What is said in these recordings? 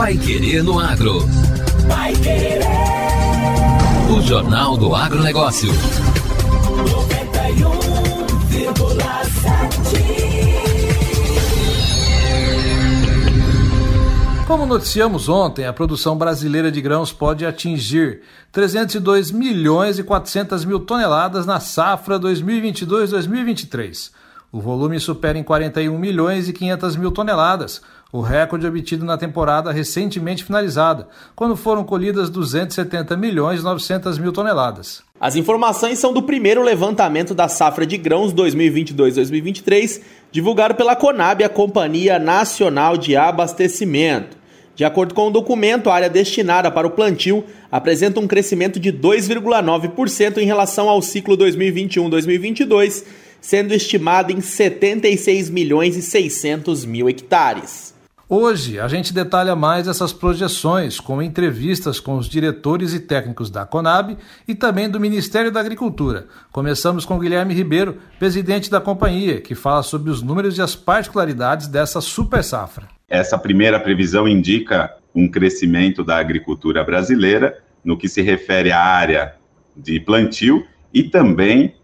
Pai Querer no Agro. Pai Querer. O Jornal do Agronegócio. 91,7. Como noticiamos ontem, a produção brasileira de grãos pode atingir 302 milhões e 400 mil toneladas na safra 2022-2023. O volume supera em 41 milhões e 500 mil toneladas, o recorde obtido na temporada recentemente finalizada, quando foram colhidas 270 milhões e 900 mil toneladas. As informações são do primeiro levantamento da safra de grãos 2022-2023, divulgado pela Conab, a Companhia Nacional de Abastecimento. De acordo com o documento, a área destinada para o plantio apresenta um crescimento de 2,9% em relação ao ciclo 2021-2022, sendo estimada em 76 milhões e 600 mil hectares. Hoje a gente detalha mais essas projeções com entrevistas com os diretores e técnicos da Conab e também do Ministério da Agricultura. Começamos com Guilherme Ribeiro, presidente da companhia, que fala sobre os números e as particularidades dessa super safra. Essa primeira previsão indica um crescimento da agricultura brasileira no que se refere à área de plantio e também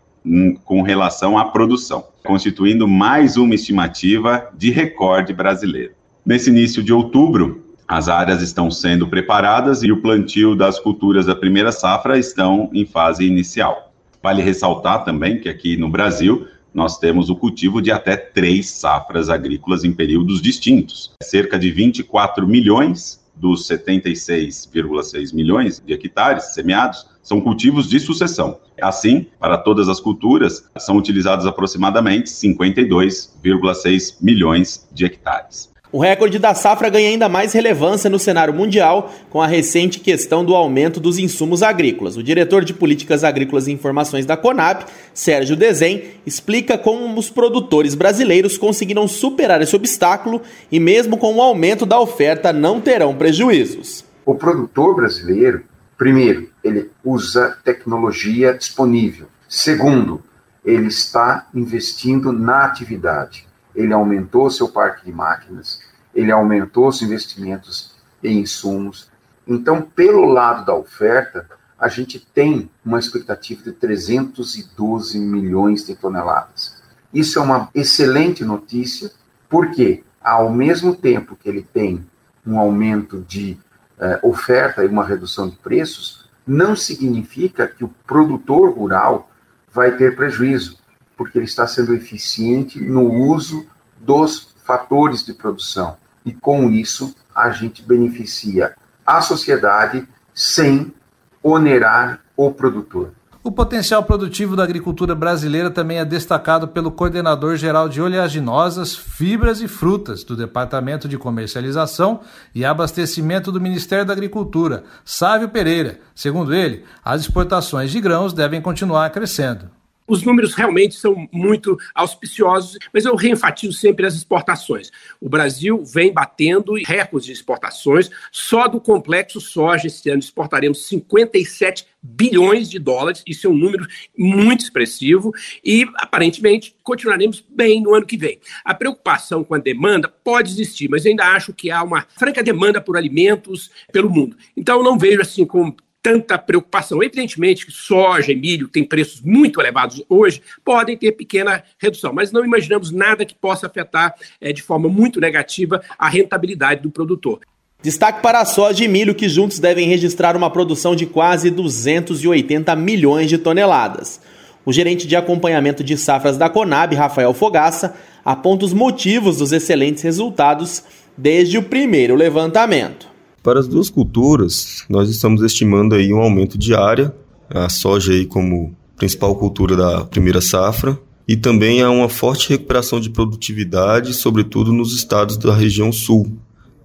com relação à produção, constituindo mais uma estimativa de recorde brasileiro. Nesse início de outubro, as áreas estão sendo preparadas e o plantio das culturas da primeira safra estão em fase inicial. Vale ressaltar também que aqui no Brasil nós temos o cultivo de até três safras agrícolas em períodos distintos. Cerca de 24 milhões dos 76,6 milhões de hectares semeados são cultivos de sucessão. Assim, para todas as culturas, são utilizados aproximadamente 52,6 milhões de hectares. O recorde da safra ganha ainda mais relevância no cenário mundial com a recente questão do aumento dos insumos agrícolas. O diretor de Políticas Agrícolas e Informações da Conab, Sérgio Desen, explica como os produtores brasileiros conseguiram superar esse obstáculo e, mesmo com o aumento da oferta, não terão prejuízos. O produtor brasileiro, primeiro, ele usa tecnologia disponível. Segundo, ele está investindo na atividade ele aumentou seu parque de máquinas, ele aumentou os investimentos em insumos. Então, pelo lado da oferta, a gente tem uma expectativa de 312 milhões de toneladas. Isso é uma excelente notícia, porque ao mesmo tempo que ele tem um aumento de eh, oferta e uma redução de preços, não significa que o produtor rural vai ter prejuízo porque ele está sendo eficiente no uso dos fatores de produção. E com isso, a gente beneficia a sociedade sem onerar o produtor. O potencial produtivo da agricultura brasileira também é destacado pelo coordenador geral de oleaginosas, fibras e frutas do Departamento de Comercialização e Abastecimento do Ministério da Agricultura, Sávio Pereira. Segundo ele, as exportações de grãos devem continuar crescendo. Os números realmente são muito auspiciosos, mas eu reenfatizo sempre as exportações. O Brasil vem batendo recordes de exportações. Só do complexo soja esse ano exportaremos 57 bilhões de dólares. Isso é um número muito expressivo e aparentemente continuaremos bem no ano que vem. A preocupação com a demanda pode existir, mas ainda acho que há uma franca demanda por alimentos pelo mundo. Então não vejo assim com tanta preocupação. Evidentemente que soja e milho têm preços muito elevados hoje, podem ter pequena redução, mas não imaginamos nada que possa afetar é, de forma muito negativa a rentabilidade do produtor. Destaque para a soja e milho, que juntos devem registrar uma produção de quase 280 milhões de toneladas. O gerente de acompanhamento de safras da Conab, Rafael Fogaça, aponta os motivos dos excelentes resultados desde o primeiro levantamento. Para as duas culturas, nós estamos estimando aí um aumento de área, a soja aí como principal cultura da primeira safra, e também há uma forte recuperação de produtividade, sobretudo nos estados da região sul.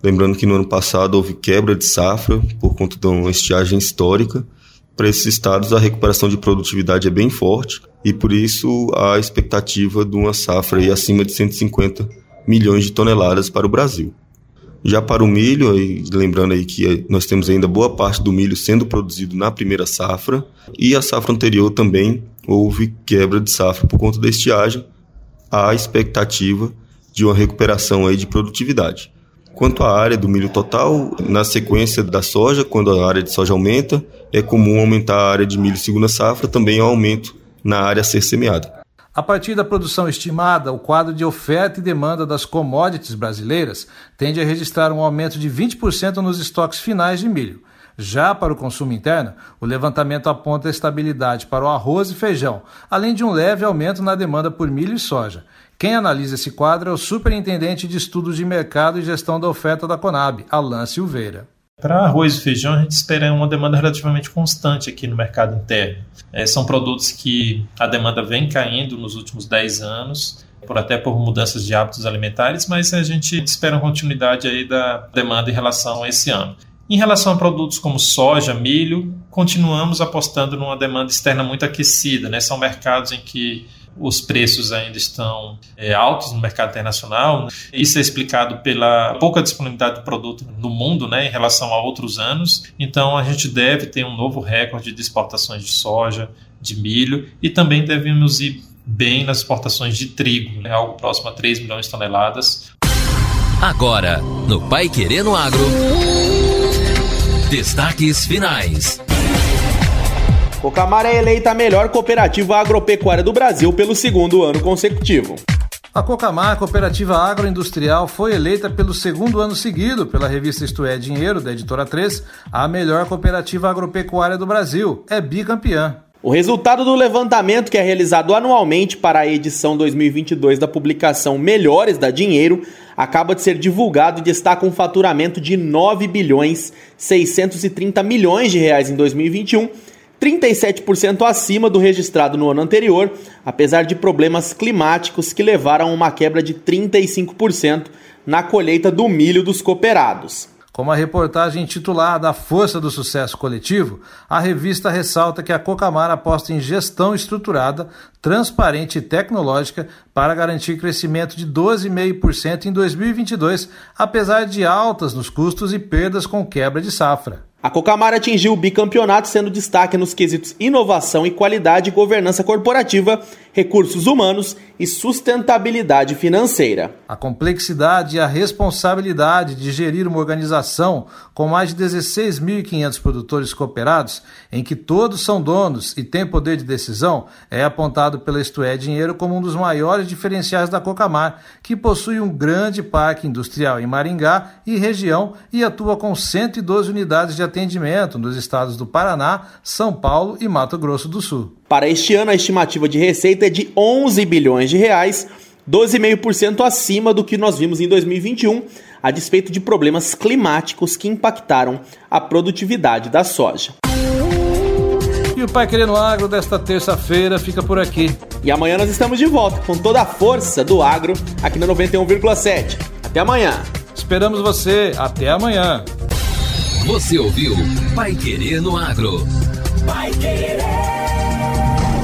Lembrando que no ano passado houve quebra de safra por conta de uma estiagem histórica. Para esses estados, a recuperação de produtividade é bem forte e por isso a expectativa de uma safra aí acima de 150 milhões de toneladas para o Brasil. Já para o milho, lembrando aí que nós temos ainda boa parte do milho sendo produzido na primeira safra, e a safra anterior também houve quebra de safra por conta da estiagem, há expectativa de uma recuperação aí de produtividade. Quanto à área do milho total, na sequência da soja, quando a área de soja aumenta, é comum aumentar a área de milho segunda safra, também é um aumento na área a ser semeada. A partir da produção estimada, o quadro de oferta e demanda das commodities brasileiras tende a registrar um aumento de 20% nos estoques finais de milho. Já para o consumo interno, o levantamento aponta estabilidade para o arroz e feijão, além de um leve aumento na demanda por milho e soja. Quem analisa esse quadro é o Superintendente de Estudos de Mercado e Gestão da Oferta da Conab, Alan Silveira. Para arroz e feijão, a gente espera uma demanda relativamente constante aqui no mercado interno. É, são produtos que a demanda vem caindo nos últimos 10 anos, por até por mudanças de hábitos alimentares, mas a gente espera uma continuidade aí da demanda em relação a esse ano. Em relação a produtos como soja, milho, continuamos apostando numa demanda externa muito aquecida. Né? São mercados em que os preços ainda estão é, altos no mercado internacional. Isso é explicado pela pouca disponibilidade do produto no mundo né, em relação a outros anos. Então, a gente deve ter um novo recorde de exportações de soja, de milho e também devemos ir bem nas exportações de trigo, né, algo próximo a 3 milhões de toneladas. Agora, no Pai Querendo Agro. Destaques finais. Cocamar é eleita a melhor cooperativa agropecuária do Brasil pelo segundo ano consecutivo. A Cocamar, cooperativa agroindustrial, foi eleita pelo segundo ano seguido pela revista Isto é Dinheiro, da editora 3, a melhor cooperativa agropecuária do Brasil. É bicampeã. O resultado do levantamento que é realizado anualmente para a edição 2022 da publicação Melhores da Dinheiro acaba de ser divulgado e destaca um faturamento de 9 bilhões 630 milhões de reais em 2021 37% acima do registrado no ano anterior, apesar de problemas climáticos que levaram a uma quebra de 35% na colheita do milho dos cooperados. Como a reportagem intitulada A Força do Sucesso Coletivo, a revista ressalta que a Cocamar aposta em gestão estruturada, transparente e tecnológica para garantir crescimento de 12,5% em 2022, apesar de altas nos custos e perdas com quebra de safra. A Cocamar atingiu o bicampeonato, sendo destaque nos quesitos inovação e qualidade, governança corporativa, recursos humanos e sustentabilidade financeira. A complexidade e a responsabilidade de gerir uma organização com mais de 16.500 produtores cooperados, em que todos são donos e têm poder de decisão, é apontado pela Isto é Dinheiro como um dos maiores diferenciais da Cocamar, que possui um grande parque industrial em Maringá e região e atua com 112 unidades de atendimento nos estados do Paraná, São Paulo e Mato Grosso do Sul. Para este ano, a estimativa de receita é de 11 bilhões de reais, 12,5% acima do que nós vimos em 2021, a despeito de problemas climáticos que impactaram a produtividade da soja. E o Pai Querendo Agro desta terça-feira fica por aqui. E amanhã nós estamos de volta com toda a força do agro aqui na 91,7. Até amanhã. Esperamos você. Até amanhã. Você ouviu Pai Querer no Agro. Pai Querer.